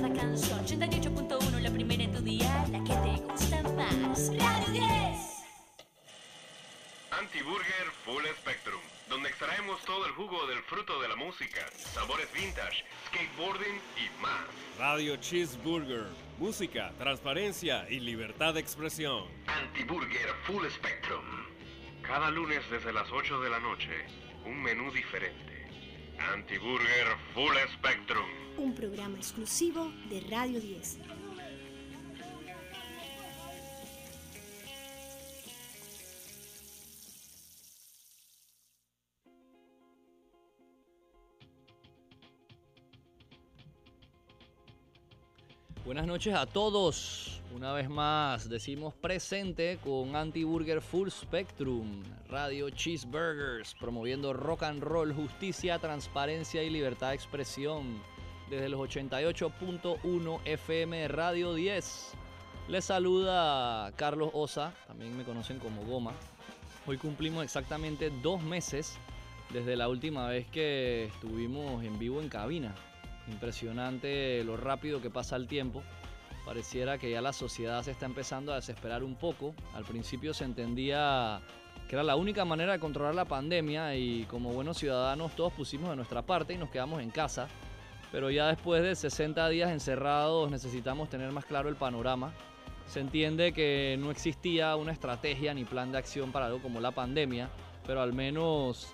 cada canción. 88.1, la primera en tu día, la que te gusta más. Radio 10. Anti-Burger Full Spectrum, donde extraemos todo el jugo del fruto de la música, sabores vintage, skateboarding y más. Radio Cheeseburger, música, transparencia y libertad de expresión. Anti-Burger Full Spectrum. Cada lunes desde las 8 de la noche, un menú diferente. Anti-Burger Full Spectrum. Un programa exclusivo de Radio 10. Buenas noches a todos. Una vez más decimos presente con Anti-Burger Full Spectrum, Radio Cheeseburgers, promoviendo rock and roll, justicia, transparencia y libertad de expresión. Desde los 88.1 FM Radio 10. Les saluda Carlos Osa, también me conocen como Goma. Hoy cumplimos exactamente dos meses desde la última vez que estuvimos en vivo en cabina. Impresionante lo rápido que pasa el tiempo. Pareciera que ya la sociedad se está empezando a desesperar un poco. Al principio se entendía que era la única manera de controlar la pandemia y como buenos ciudadanos todos pusimos de nuestra parte y nos quedamos en casa. Pero ya después de 60 días encerrados necesitamos tener más claro el panorama. Se entiende que no existía una estrategia ni plan de acción para algo como la pandemia, pero al menos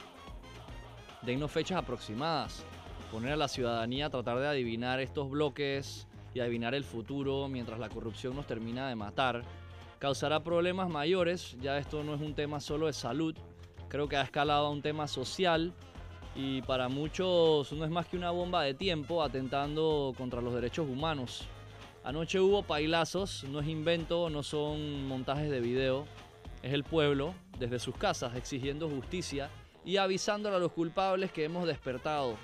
dennos fechas aproximadas poner a la ciudadanía a tratar de adivinar estos bloques y adivinar el futuro mientras la corrupción nos termina de matar, causará problemas mayores. Ya esto no es un tema solo de salud, creo que ha escalado a un tema social y para muchos no es más que una bomba de tiempo atentando contra los derechos humanos. Anoche hubo pailazos, no es invento, no son montajes de video, es el pueblo desde sus casas exigiendo justicia y avisándole a los culpables que hemos despertado.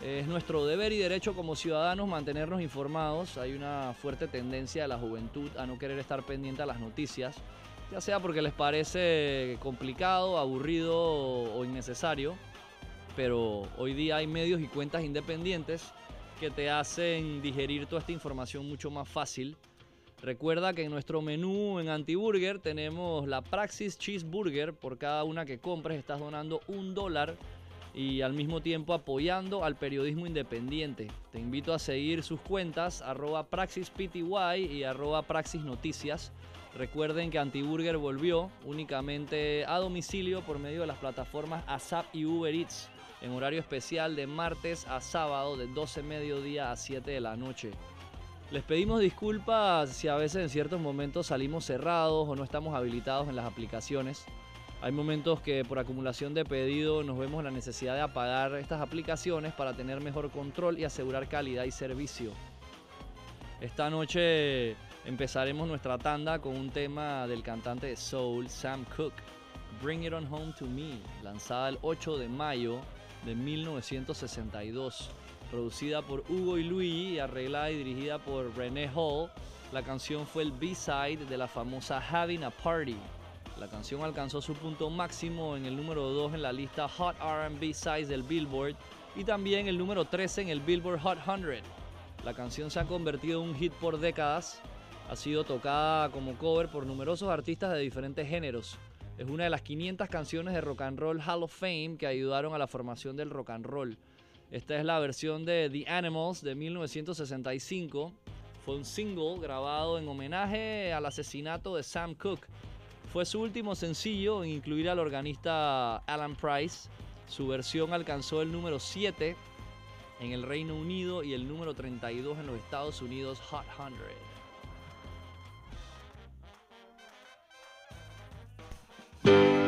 Es nuestro deber y derecho como ciudadanos mantenernos informados. Hay una fuerte tendencia de la juventud a no querer estar pendiente a las noticias, ya sea porque les parece complicado, aburrido o innecesario. Pero hoy día hay medios y cuentas independientes que te hacen digerir toda esta información mucho más fácil. Recuerda que en nuestro menú en Antiburger tenemos la Praxis Cheeseburger. Por cada una que compres estás donando un dólar y al mismo tiempo apoyando al periodismo independiente. Te invito a seguir sus cuentas arroba praxispty y arroba praxisnoticias. Recuerden que Antiburger volvió únicamente a domicilio por medio de las plataformas ASAP y Uber Eats en horario especial de martes a sábado de 12 mediodía a 7 de la noche. Les pedimos disculpas si a veces en ciertos momentos salimos cerrados o no estamos habilitados en las aplicaciones. Hay momentos que por acumulación de pedido nos vemos la necesidad de apagar estas aplicaciones para tener mejor control y asegurar calidad y servicio. Esta noche empezaremos nuestra tanda con un tema del cantante de soul Sam Cooke, Bring It On Home to Me, lanzada el 8 de mayo de 1962, producida por Hugo y Luigi y arreglada y dirigida por René Hall. La canción fue el B-side de la famosa Having a Party. La canción alcanzó su punto máximo en el número 2 en la lista Hot RB Size del Billboard y también el número 13 en el Billboard Hot 100. La canción se ha convertido en un hit por décadas, ha sido tocada como cover por numerosos artistas de diferentes géneros. Es una de las 500 canciones de Rock and Roll Hall of Fame que ayudaron a la formación del rock and roll. Esta es la versión de The Animals de 1965. Fue un single grabado en homenaje al asesinato de Sam Cooke, fue su último sencillo en incluir al organista Alan Price. Su versión alcanzó el número 7 en el Reino Unido y el número 32 en los Estados Unidos Hot 100.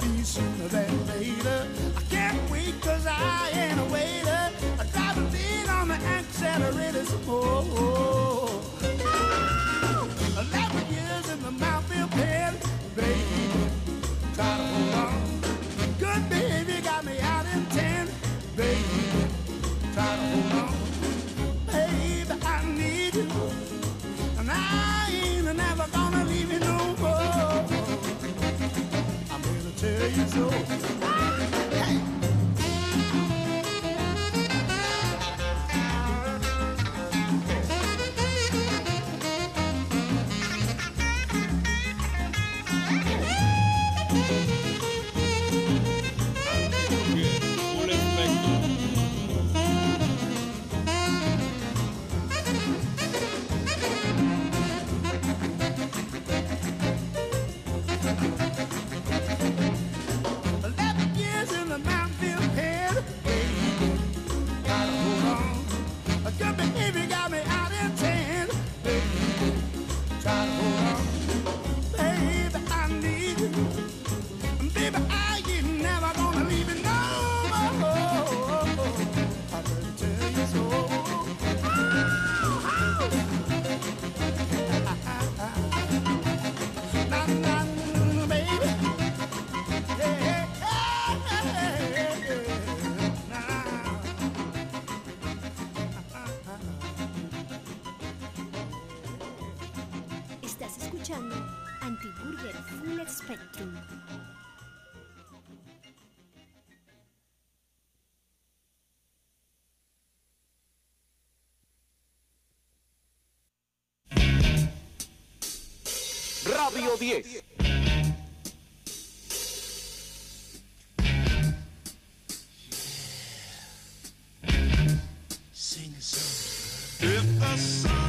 be sooner than later. I can't wait cause I ain't a waiter. I drive a beat on the accelerator oh. oh. do. 10. If the sun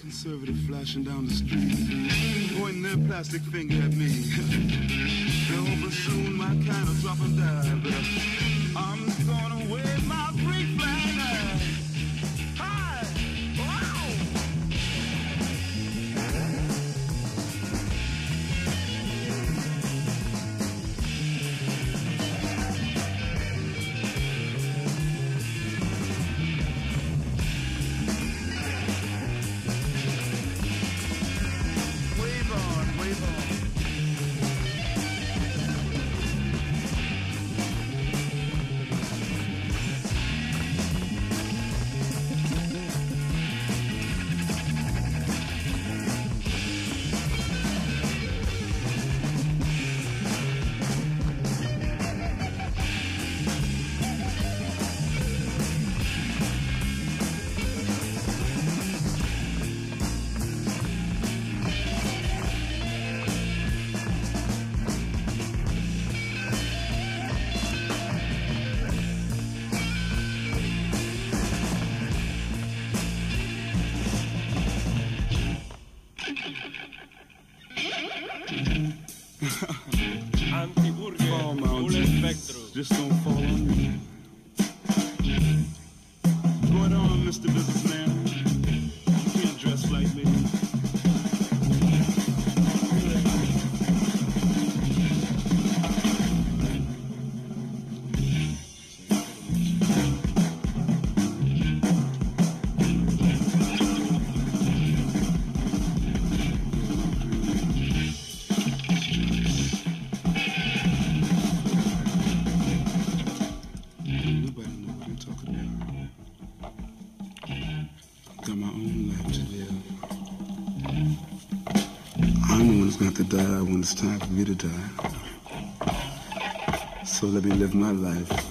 conservative flashing down the street, pointing their plastic finger at me. They'll soon my kind of drop and die, but it's time for me to die. So let me live my life.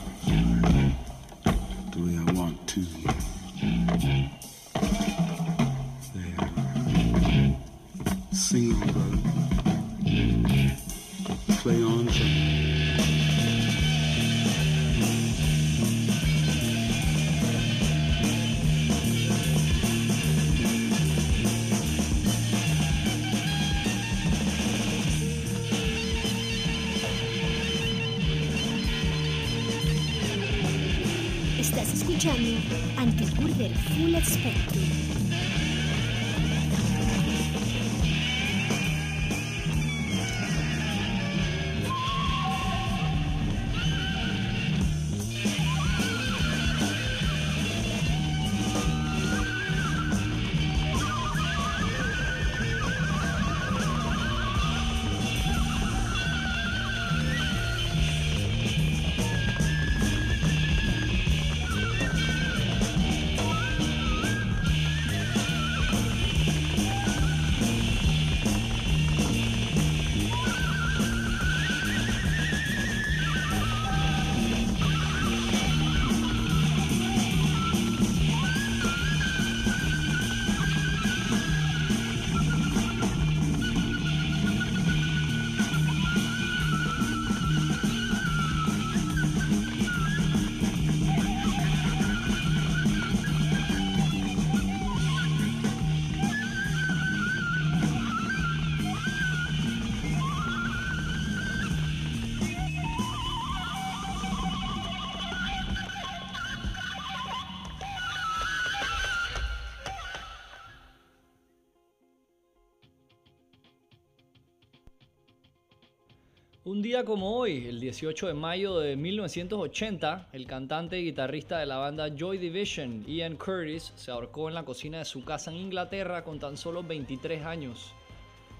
Día como hoy, el 18 de mayo de 1980, el cantante y guitarrista de la banda Joy Division, Ian Curtis, se ahorcó en la cocina de su casa en Inglaterra con tan solo 23 años.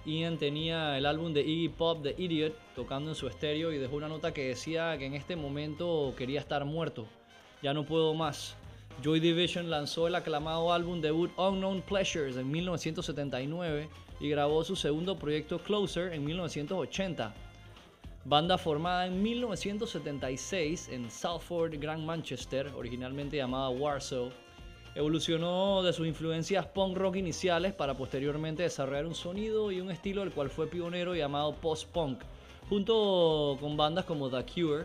Ian tenía el álbum de Iggy Pop The Idiot tocando en su estéreo y dejó una nota que decía que en este momento quería estar muerto. Ya no puedo más. Joy Division lanzó el aclamado álbum debut Unknown Pleasures en 1979 y grabó su segundo proyecto Closer en 1980. Banda formada en 1976 en Salford, Grand Manchester, originalmente llamada Warsaw, evolucionó de sus influencias punk rock iniciales para posteriormente desarrollar un sonido y un estilo del cual fue pionero llamado post-punk, junto con bandas como The Cure,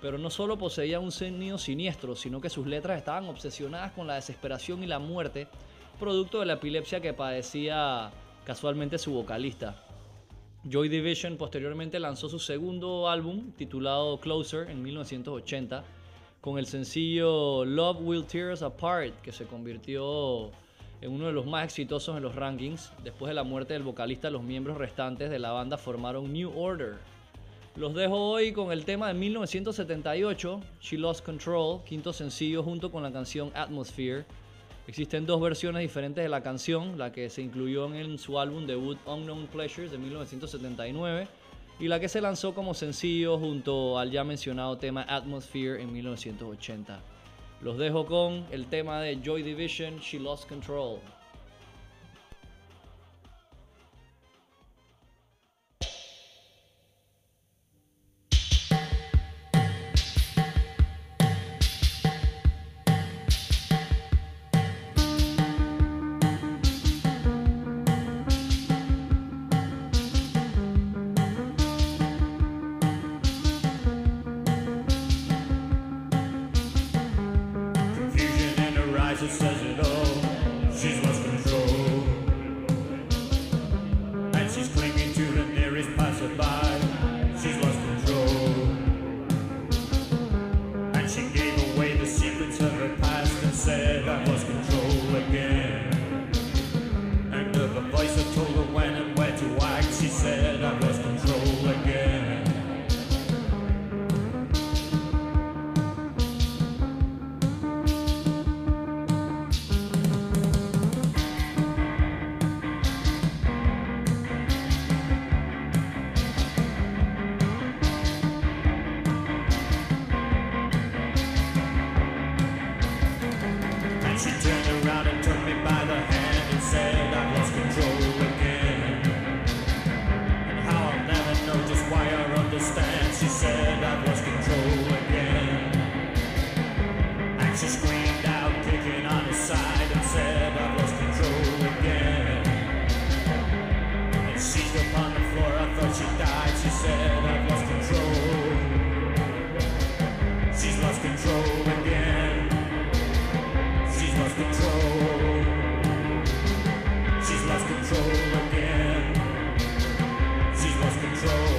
pero no solo poseía un sonido siniestro, sino que sus letras estaban obsesionadas con la desesperación y la muerte, producto de la epilepsia que padecía casualmente su vocalista. Joy Division posteriormente lanzó su segundo álbum titulado Closer en 1980 con el sencillo Love Will Tear Us Apart que se convirtió en uno de los más exitosos en los rankings. Después de la muerte del vocalista, los miembros restantes de la banda formaron New Order. Los dejo hoy con el tema de 1978, She Lost Control, quinto sencillo junto con la canción Atmosphere. Existen dos versiones diferentes de la canción, la que se incluyó en su álbum debut Unknown Pleasures de 1979 y la que se lanzó como sencillo junto al ya mencionado tema Atmosphere en 1980. Los dejo con el tema de Joy Division, She Lost Control. She died. She said, I've lost control. She's lost control again. She's lost control. She's lost control again. She's lost control.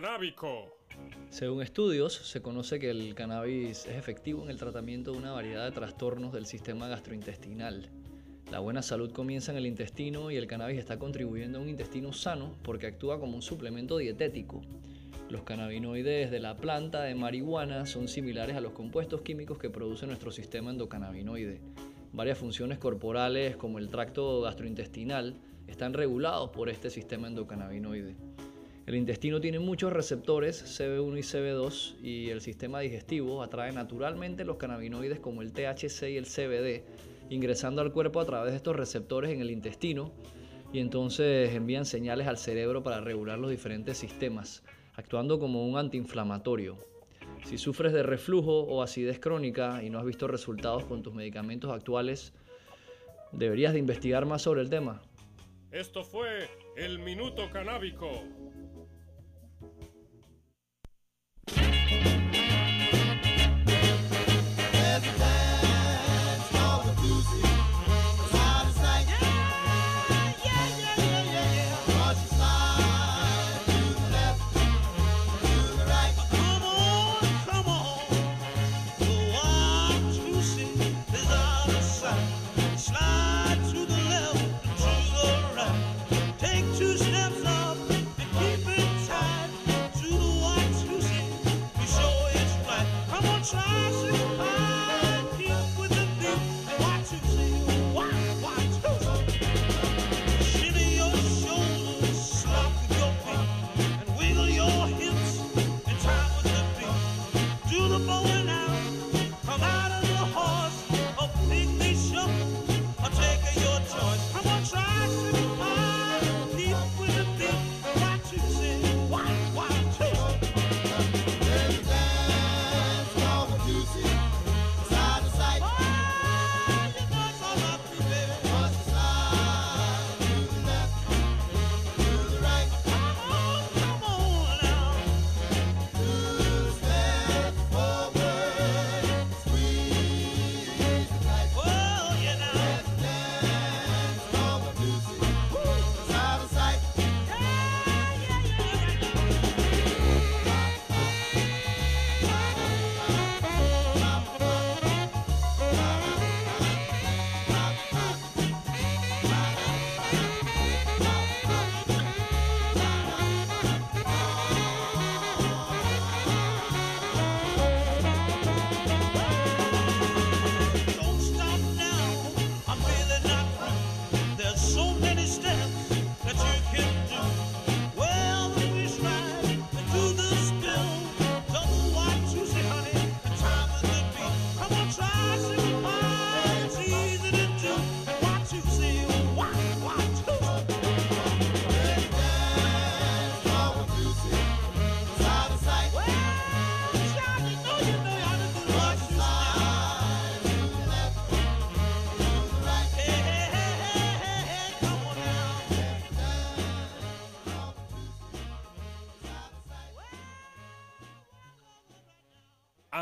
canábico. Según estudios, se conoce que el cannabis es efectivo en el tratamiento de una variedad de trastornos del sistema gastrointestinal. La buena salud comienza en el intestino y el cannabis está contribuyendo a un intestino sano porque actúa como un suplemento dietético. Los cannabinoides de la planta de marihuana son similares a los compuestos químicos que produce nuestro sistema endocannabinoide. Varias funciones corporales como el tracto gastrointestinal están regulados por este sistema endocannabinoide. El intestino tiene muchos receptores CB1 y CB2 y el sistema digestivo atrae naturalmente los cannabinoides como el THC y el CBD, ingresando al cuerpo a través de estos receptores en el intestino y entonces envían señales al cerebro para regular los diferentes sistemas, actuando como un antiinflamatorio. Si sufres de reflujo o acidez crónica y no has visto resultados con tus medicamentos actuales, deberías de investigar más sobre el tema. Esto fue el Minuto Canábico.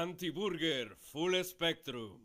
Anti-Burger Full Spectrum.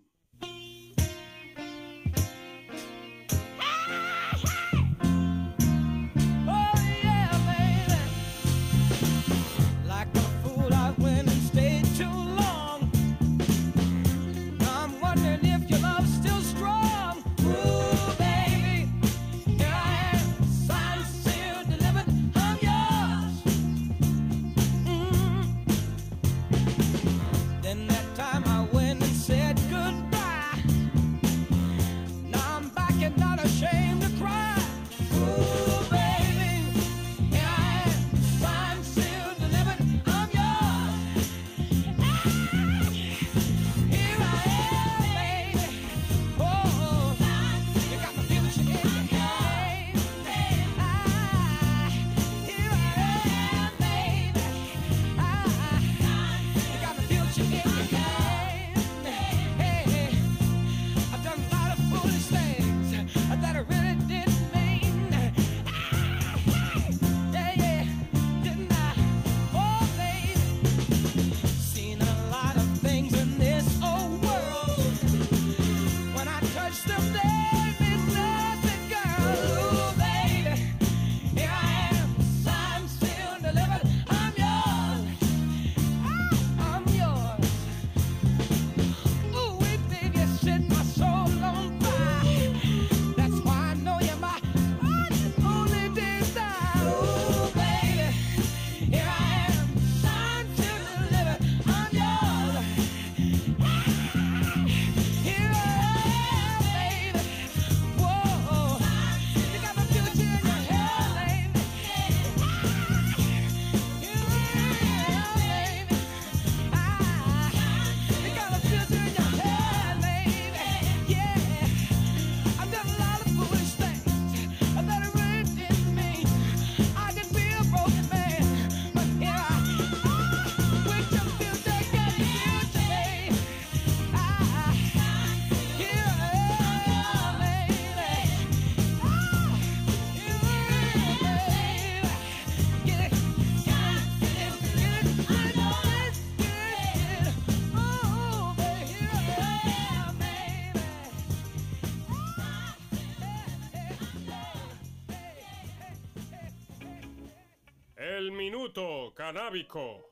Canábico.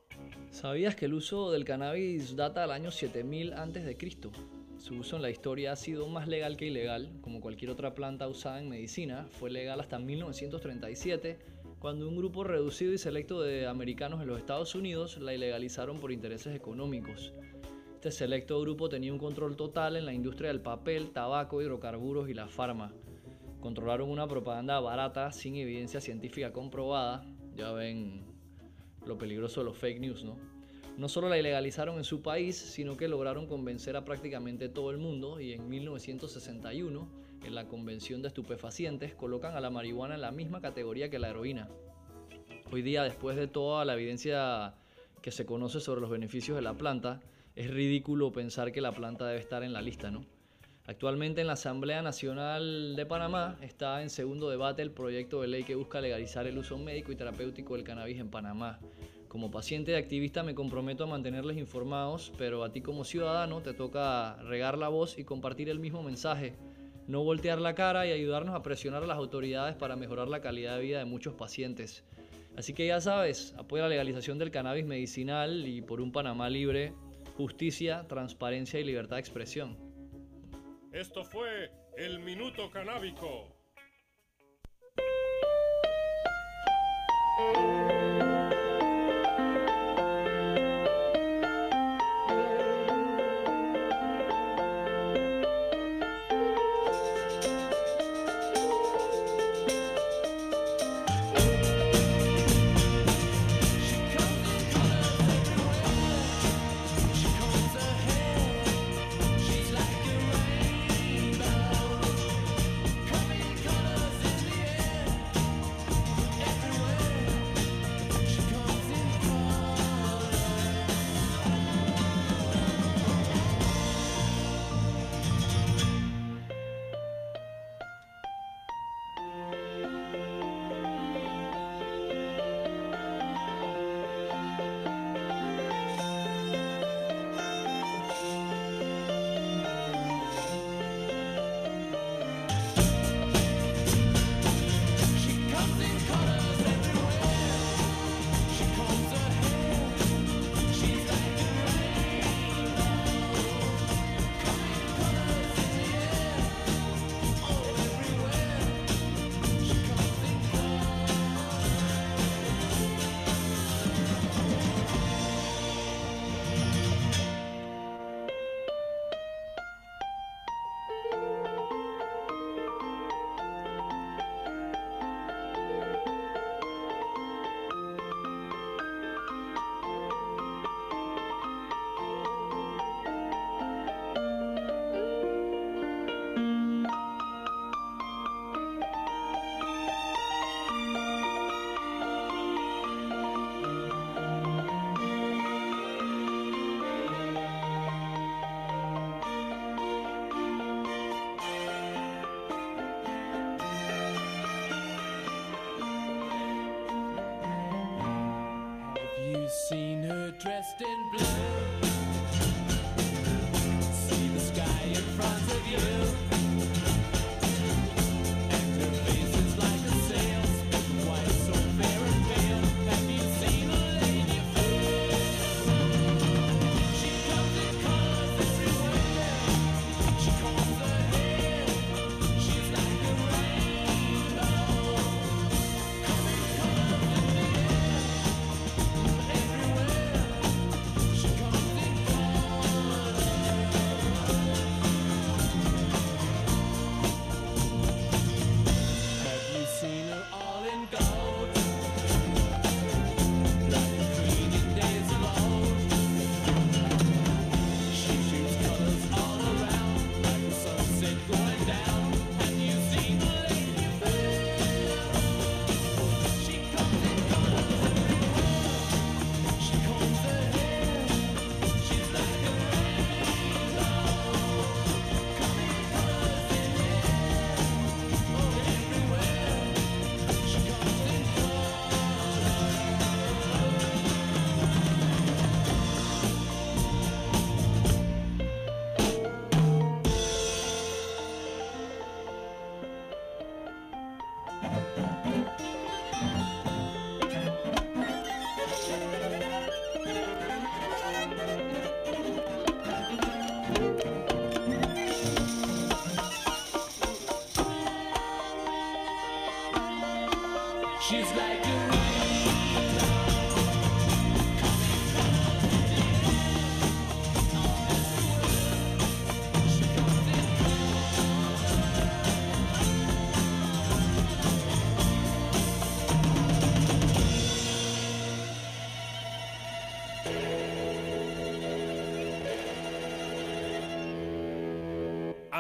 ¿Sabías que el uso del cannabis data al año 7000 a.C.? Su uso en la historia ha sido más legal que ilegal, como cualquier otra planta usada en medicina. Fue legal hasta 1937, cuando un grupo reducido y selecto de americanos en los Estados Unidos la ilegalizaron por intereses económicos. Este selecto grupo tenía un control total en la industria del papel, tabaco, hidrocarburos y la farma. Controlaron una propaganda barata, sin evidencia científica comprobada. Ya ven lo peligroso de los fake news, ¿no? No solo la ilegalizaron en su país, sino que lograron convencer a prácticamente todo el mundo y en 1961, en la Convención de Estupefacientes, colocan a la marihuana en la misma categoría que la heroína. Hoy día, después de toda la evidencia que se conoce sobre los beneficios de la planta, es ridículo pensar que la planta debe estar en la lista, ¿no? Actualmente en la Asamblea Nacional de Panamá está en segundo debate el proyecto de ley que busca legalizar el uso médico y terapéutico del cannabis en Panamá. Como paciente y activista me comprometo a mantenerles informados, pero a ti como ciudadano te toca regar la voz y compartir el mismo mensaje, no voltear la cara y ayudarnos a presionar a las autoridades para mejorar la calidad de vida de muchos pacientes. Así que ya sabes, apoya la legalización del cannabis medicinal y por un Panamá libre, justicia, transparencia y libertad de expresión. Esto fue el minuto canábico.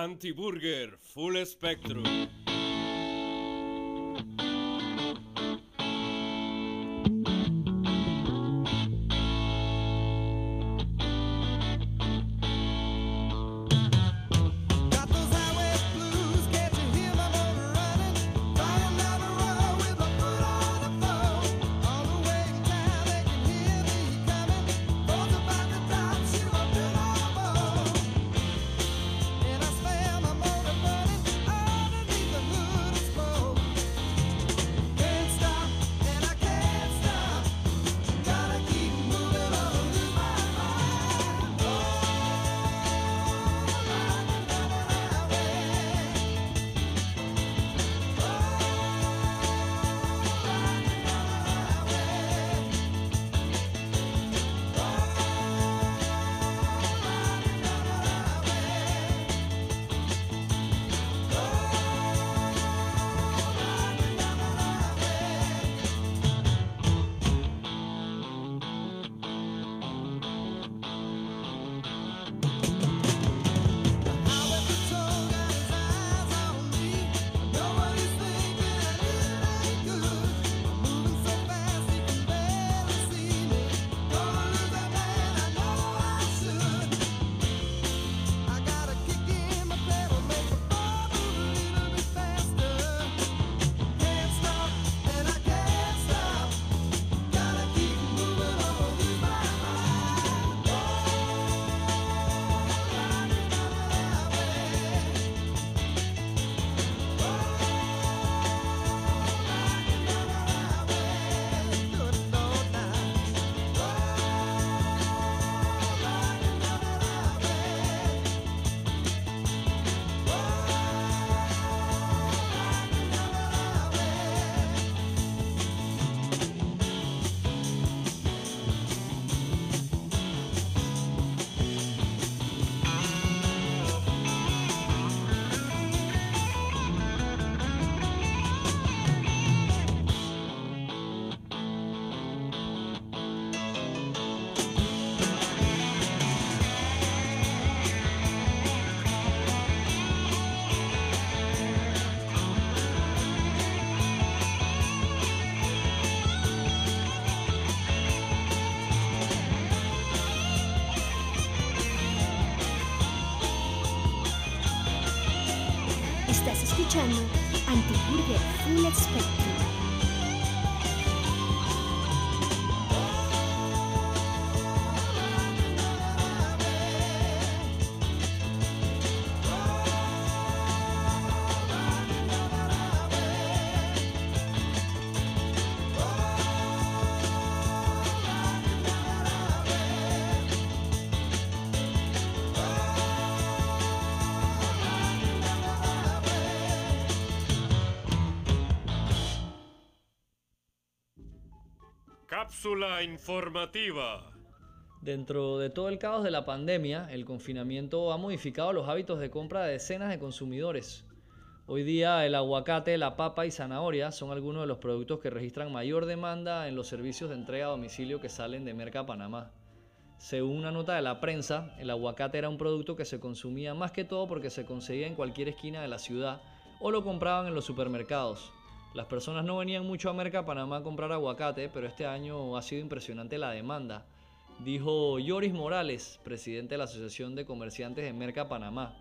Anti-Burger Full Spectrum. Escuchando Antiburger Full Spectrum. Cápsula informativa. Dentro de todo el caos de la pandemia, el confinamiento ha modificado los hábitos de compra de decenas de consumidores. Hoy día el aguacate, la papa y zanahoria son algunos de los productos que registran mayor demanda en los servicios de entrega a domicilio que salen de Merca Panamá. Según una nota de la prensa, el aguacate era un producto que se consumía más que todo porque se conseguía en cualquier esquina de la ciudad o lo compraban en los supermercados. Las personas no venían mucho a Merca Panamá a comprar aguacate, pero este año ha sido impresionante la demanda, dijo Yoris Morales, presidente de la Asociación de Comerciantes de Merca Panamá.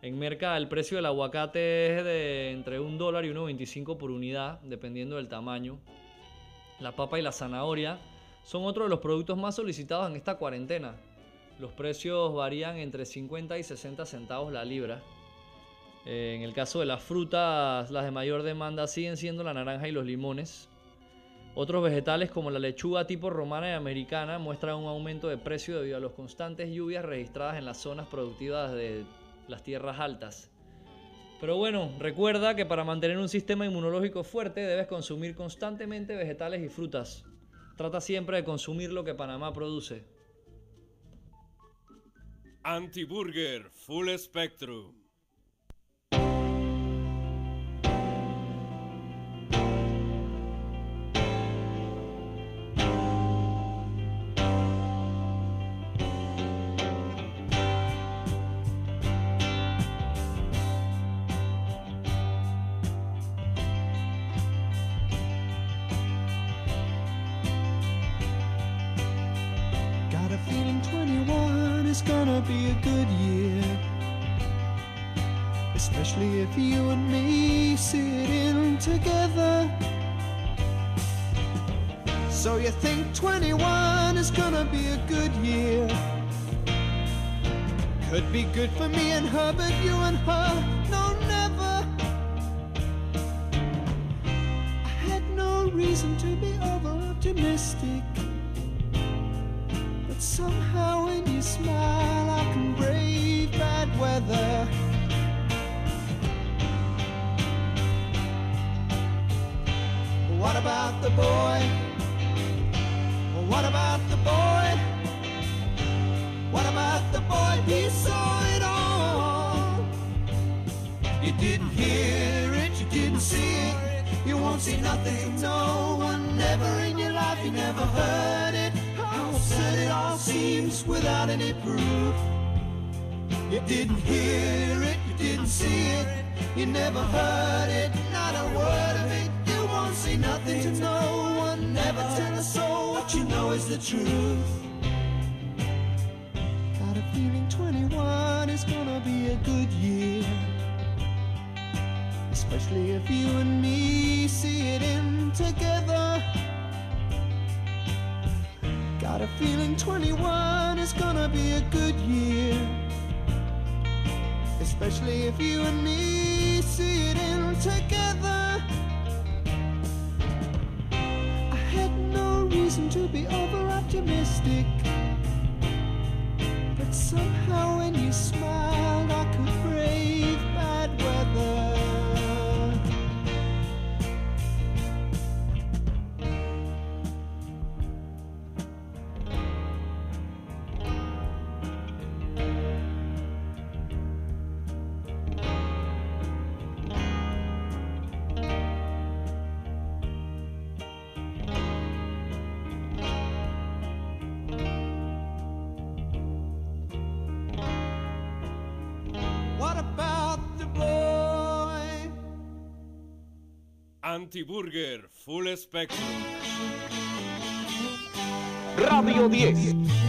En Merca el precio del aguacate es de entre un dólar y 1.25 por unidad, dependiendo del tamaño. La papa y la zanahoria son otro de los productos más solicitados en esta cuarentena. Los precios varían entre 50 y 60 centavos la libra. Eh, En el caso de las frutas, las de mayor demanda siguen siendo la naranja y los limones. Otros vegetales como la lechuga tipo romana y americana muestran un aumento de precio debido a las constantes lluvias registradas en las zonas productivas de las tierras altas. Pero bueno, recuerda que para mantener un sistema inmunológico fuerte debes consumir constantemente vegetales y frutas. Trata siempre de consumir lo que Panamá produce. Antiburger Full Spectrum. Got a feeling 21 is gonna be a good year. Especially if you and me sit in together. So you think 21 is gonna be a good year? Could be good for me and her, but you and her, no, never. I had no reason to be over optimistic. Somehow when you smile, I can brave bad weather. What about the boy? What about the boy? What about the boy? He saw it all. You didn't hear it, you didn't see it. You won't see nothing, no one, never in your life, you never heard it. Absurd it all seems without any proof. You didn't hear it, you didn't see it, you never heard it, not a word of it. You won't see nothing to no one, never tell a soul what you know is the truth. Got a feeling 21 is gonna be a good year. Especially if you and me see it in together. Got a feeling 21 is gonna be a good year. Especially if you and me see it in together. I had no reason to be over optimistic. But somehow when you smiled, I could Antiburger Full Spectrum. Radio 10.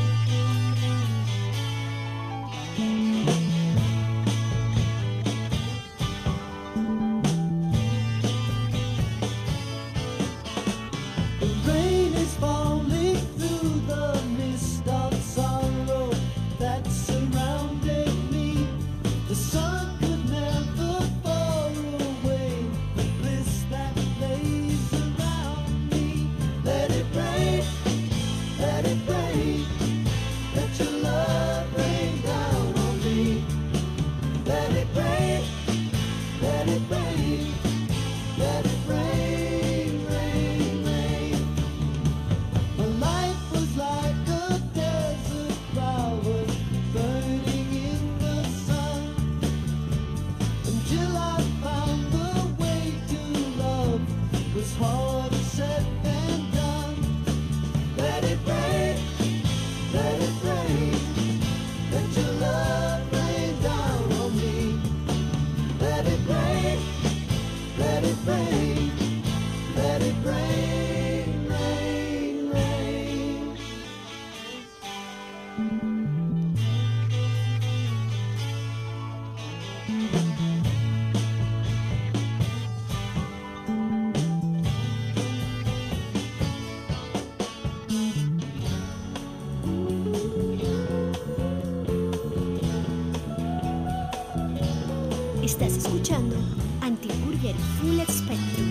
Full Spectrum.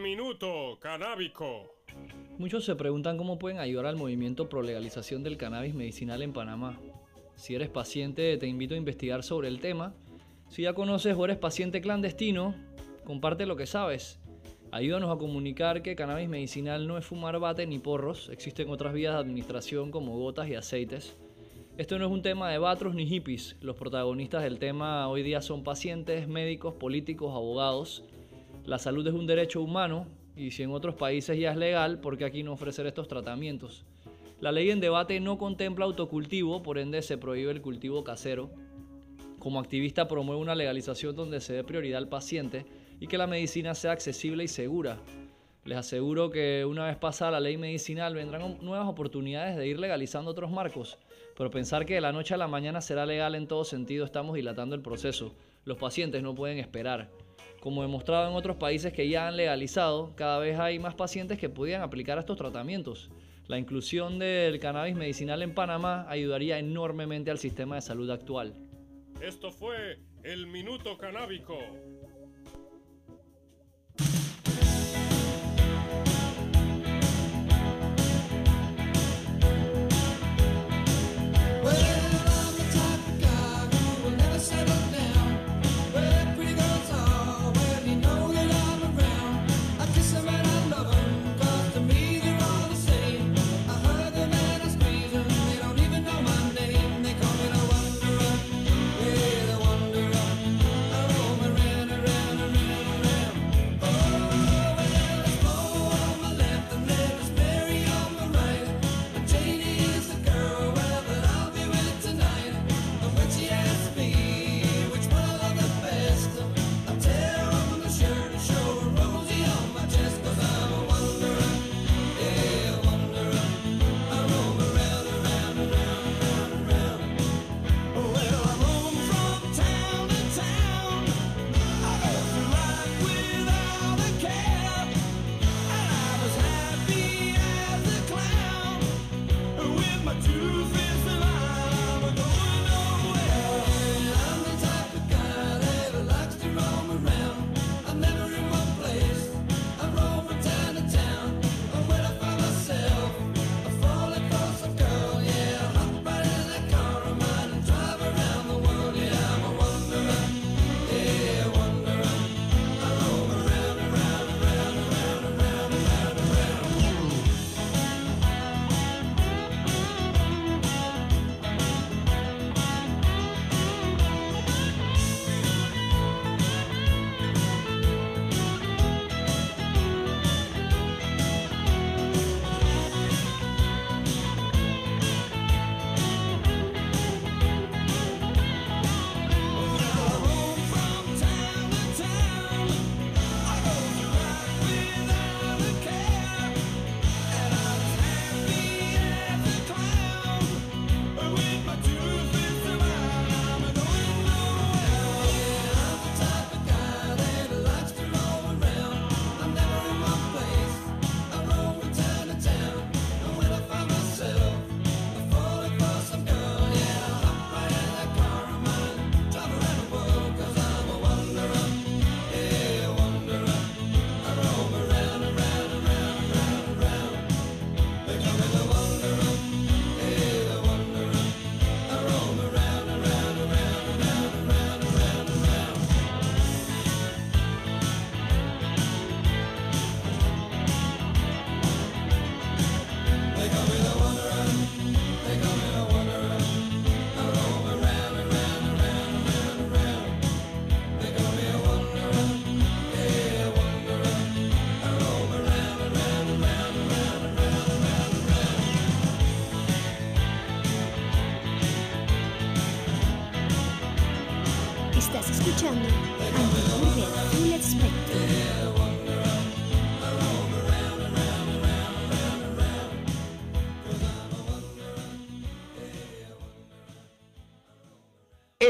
Minuto canábico. Muchos se preguntan cómo pueden ayudar al movimiento pro legalización del cannabis medicinal en Panamá. Si eres paciente, te invito a investigar sobre el tema. Si ya conoces o eres paciente clandestino, comparte lo que sabes. Ayúdanos a comunicar que cannabis medicinal no es fumar bate ni porros, existen otras vías de administración como gotas y aceites. Esto no es un tema de batros ni hippies, los protagonistas del tema hoy día son pacientes, médicos, políticos, abogados. La salud es un derecho humano y si en otros países ya es legal, ¿por qué aquí no ofrecer estos tratamientos? La ley en debate no contempla autocultivo, por ende se prohíbe el cultivo casero. Como activista promueve una legalización donde se dé prioridad al paciente y que la medicina sea accesible y segura. Les aseguro que una vez pasada la ley medicinal vendrán nuevas oportunidades de ir legalizando otros marcos, pero pensar que de la noche a la mañana será legal en todo sentido estamos dilatando el proceso. Los pacientes no pueden esperar. Como demostrado en otros países que ya han legalizado, cada vez hay más pacientes que podían aplicar estos tratamientos. La inclusión del cannabis medicinal en Panamá ayudaría enormemente al sistema de salud actual. Esto fue el minuto canábico.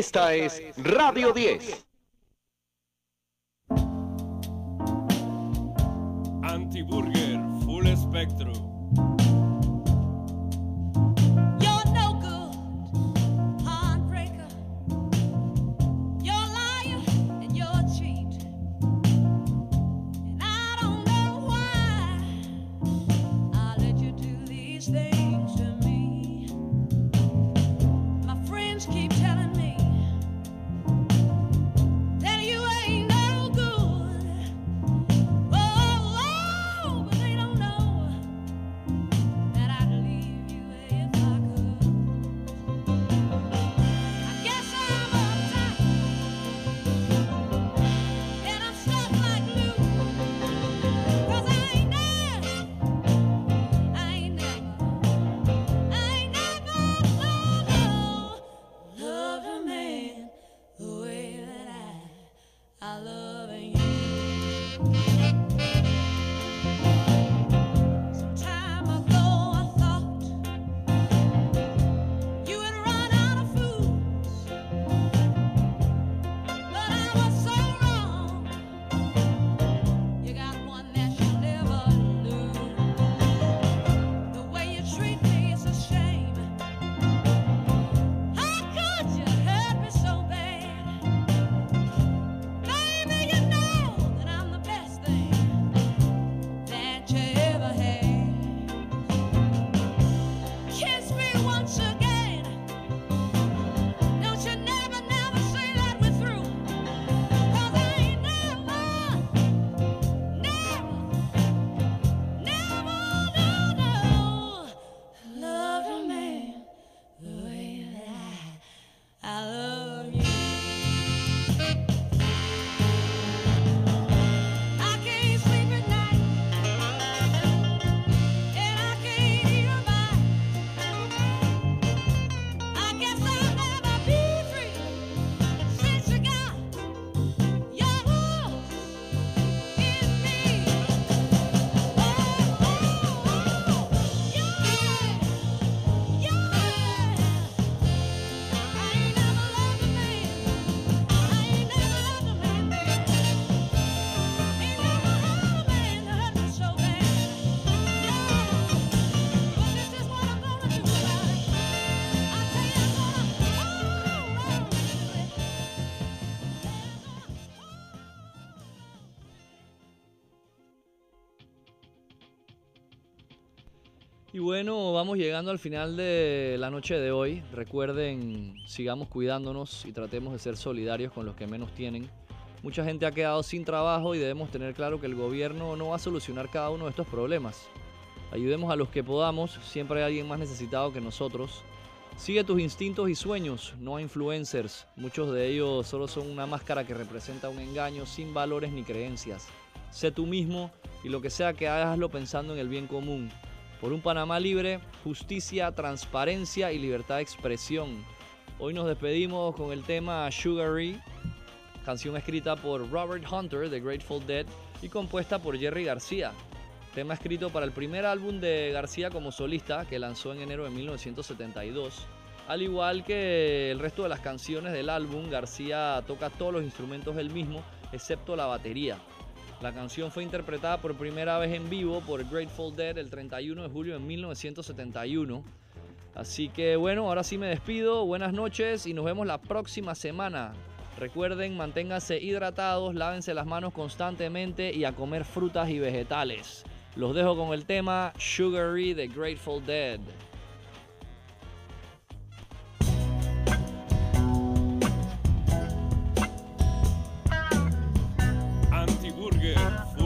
Esta es Radio 10. Bueno, vamos llegando al final de la noche de hoy. Recuerden, sigamos cuidándonos y tratemos de ser solidarios con los que menos tienen. Mucha gente ha quedado sin trabajo y debemos tener claro que el gobierno no va a solucionar cada uno de estos problemas. Ayudemos a los que podamos, siempre hay alguien más necesitado que nosotros. Sigue tus instintos y sueños, no a influencers. Muchos de ellos solo son una máscara que representa un engaño sin valores ni creencias. Sé tú mismo y lo que sea que hagaslo pensando en el bien común. Por un Panamá libre, justicia, transparencia y libertad de expresión. Hoy nos despedimos con el tema Sugary, canción escrita por Robert Hunter de Grateful Dead y compuesta por Jerry García. Tema escrito para el primer álbum de García como solista que lanzó en enero de 1972. Al igual que el resto de las canciones del álbum, García toca todos los instrumentos él mismo, excepto la batería. La canción fue interpretada por primera vez en vivo por Grateful Dead el 31 de julio de 1971. Así que bueno, ahora sí me despido. Buenas noches y nos vemos la próxima semana. Recuerden, manténganse hidratados, lávense las manos constantemente y a comer frutas y vegetales. Los dejo con el tema Sugary de Grateful Dead.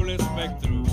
Full Spectrum.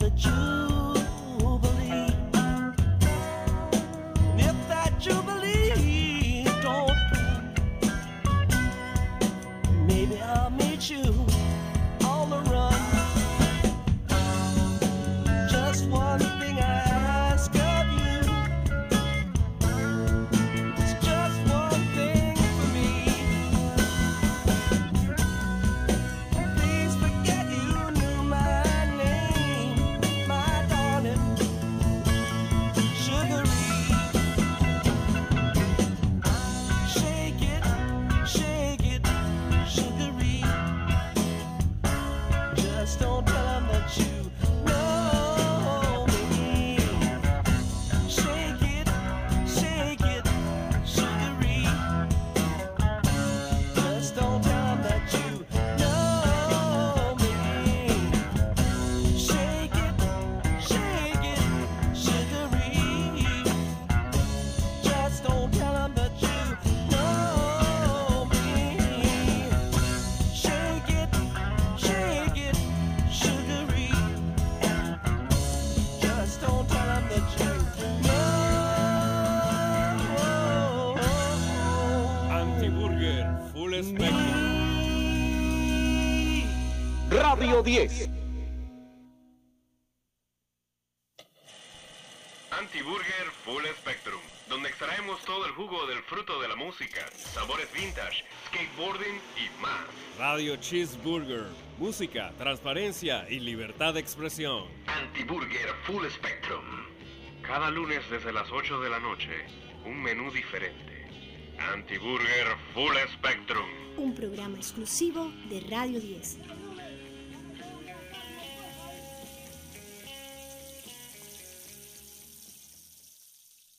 but you Antiburger Full Spectrum, donde extraemos todo el jugo del fruto de la música, sabores vintage, skateboarding y más. Radio Cheeseburger, música, transparencia y libertad de expresión. Antiburger Full Spectrum. Cada lunes desde las 8 de la noche, un menú diferente. Antiburger Full Spectrum. Un programa exclusivo de Radio 10.